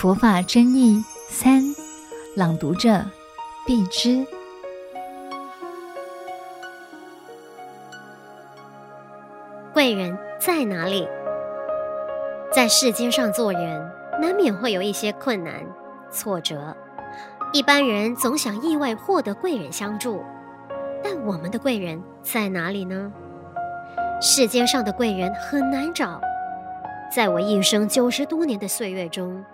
佛法真义三，朗读者碧枝。贵人在哪里？在世间上做人，难免会有一些困难、挫折。一般人总想意外获得贵人相助，但我们的贵人在哪里呢？世间上的贵人很难找。在我一生九十多年的岁月中，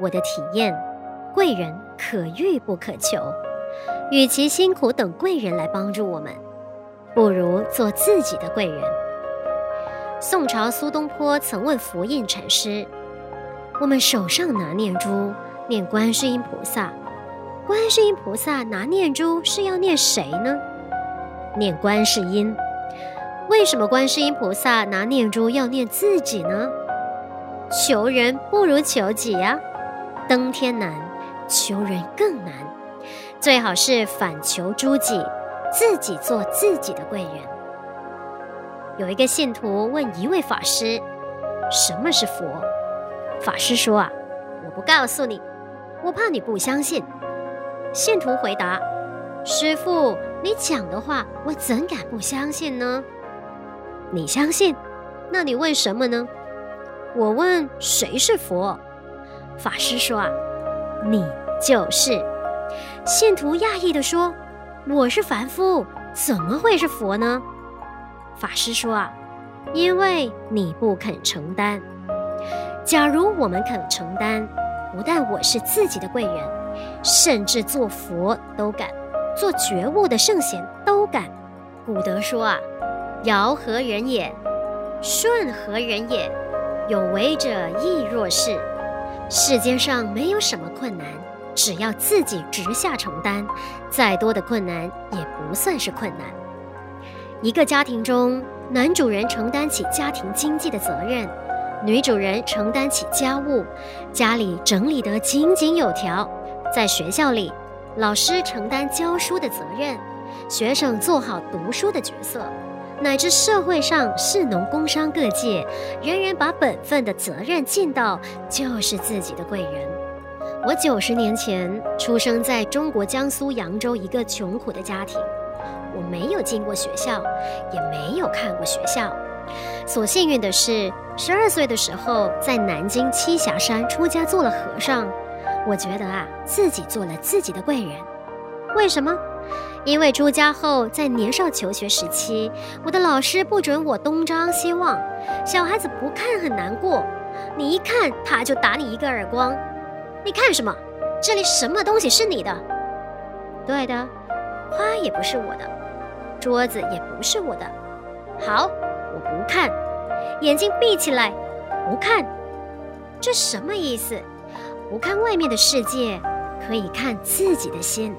我的体验，贵人可遇不可求。与其辛苦等贵人来帮助我们，不如做自己的贵人。宋朝苏东坡曾问佛印禅师：“我们手上拿念珠，念观世音菩萨，观世音菩萨拿念珠是要念谁呢？念观世音。为什么观世音菩萨拿念珠要念自己呢？”求人不如求己呀，登天难，求人更难。最好是反求诸己，自己做自己的贵人。有一个信徒问一位法师：“什么是佛？”法师说：“啊，我不告诉你，我怕你不相信。”信徒回答：“师傅，你讲的话，我怎敢不相信呢？你相信，那你问什么呢？”我问谁是佛？法师说：“啊，你就是。”信徒讶异地说：“我是凡夫，怎么会是佛呢？”法师说：“啊，因为你不肯承担。假如我们肯承担，不但我是自己的贵人，甚至做佛都敢，做觉悟的圣贤都敢。古德说：‘啊，尧何人也？舜何人也？’”有为者亦若是。世间上没有什么困难，只要自己直下承担，再多的困难也不算是困难。一个家庭中，男主人承担起家庭经济的责任，女主人承担起家务，家里整理得井井有条。在学校里，老师承担教书的责任，学生做好读书的角色。乃至社会上士农工商各界，人人把本分的责任尽到，就是自己的贵人。我九十年前出生在中国江苏扬州一个穷苦的家庭，我没有进过学校，也没有看过学校。所幸运的是，十二岁的时候在南京栖霞山出家做了和尚。我觉得啊，自己做了自己的贵人。为什么？因为出家后，在年少求学时期，我的老师不准我东张西望。小孩子不看很难过，你一看他就打你一个耳光。你看什么？这里什么东西是你的？对的，花也不是我的，桌子也不是我的。好，我不看，眼睛闭起来，不看。这什么意思？不看外面的世界，可以看自己的心。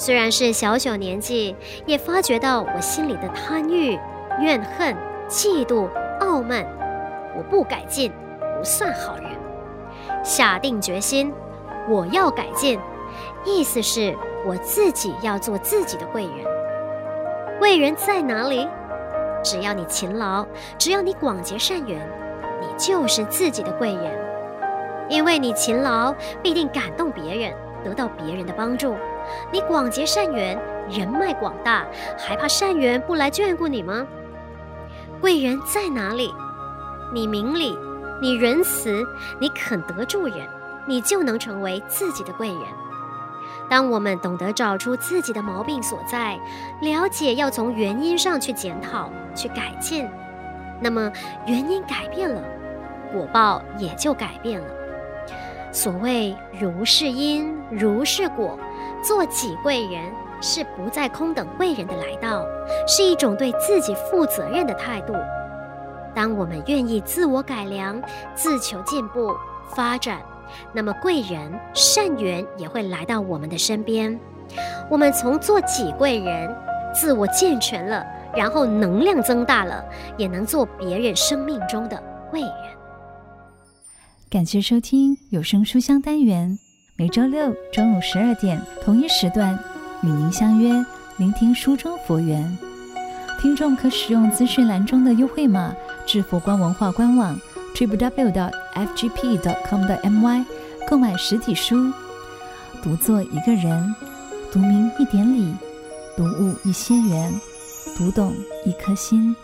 虽然是小小年纪，也发觉到我心里的贪欲、怨恨、嫉妒、傲慢。我不改进，不算好人。下定决心，我要改进。意思是我自己要做自己的贵人。贵人在哪里？只要你勤劳，只要你广结善缘，你就是自己的贵人。因为你勤劳，必定感动别人。得到别人的帮助，你广结善缘，人脉广大，还怕善缘不来眷顾你吗？贵人在哪里？你明理，你仁慈，你肯得助人，你就能成为自己的贵人。当我们懂得找出自己的毛病所在，了解要从原因上去检讨、去改进，那么原因改变了，果报也就改变了。所谓如是因，如是果，做己贵人是不再空等贵人的来到，是一种对自己负责任的态度。当我们愿意自我改良、自求进步、发展，那么贵人善缘也会来到我们的身边。我们从做己贵人，自我健全了，然后能量增大了，也能做别人生命中的贵人。感谢收听有声书香单元，每周六中午十二点同一时段与您相约，聆听书中佛缘。听众可使用资讯栏中的优惠码至佛光文化官网，Triple W 的 FGP.com 的 MY 购买实体书，读作一个人，读明一点理，读悟一些缘，读懂一颗心。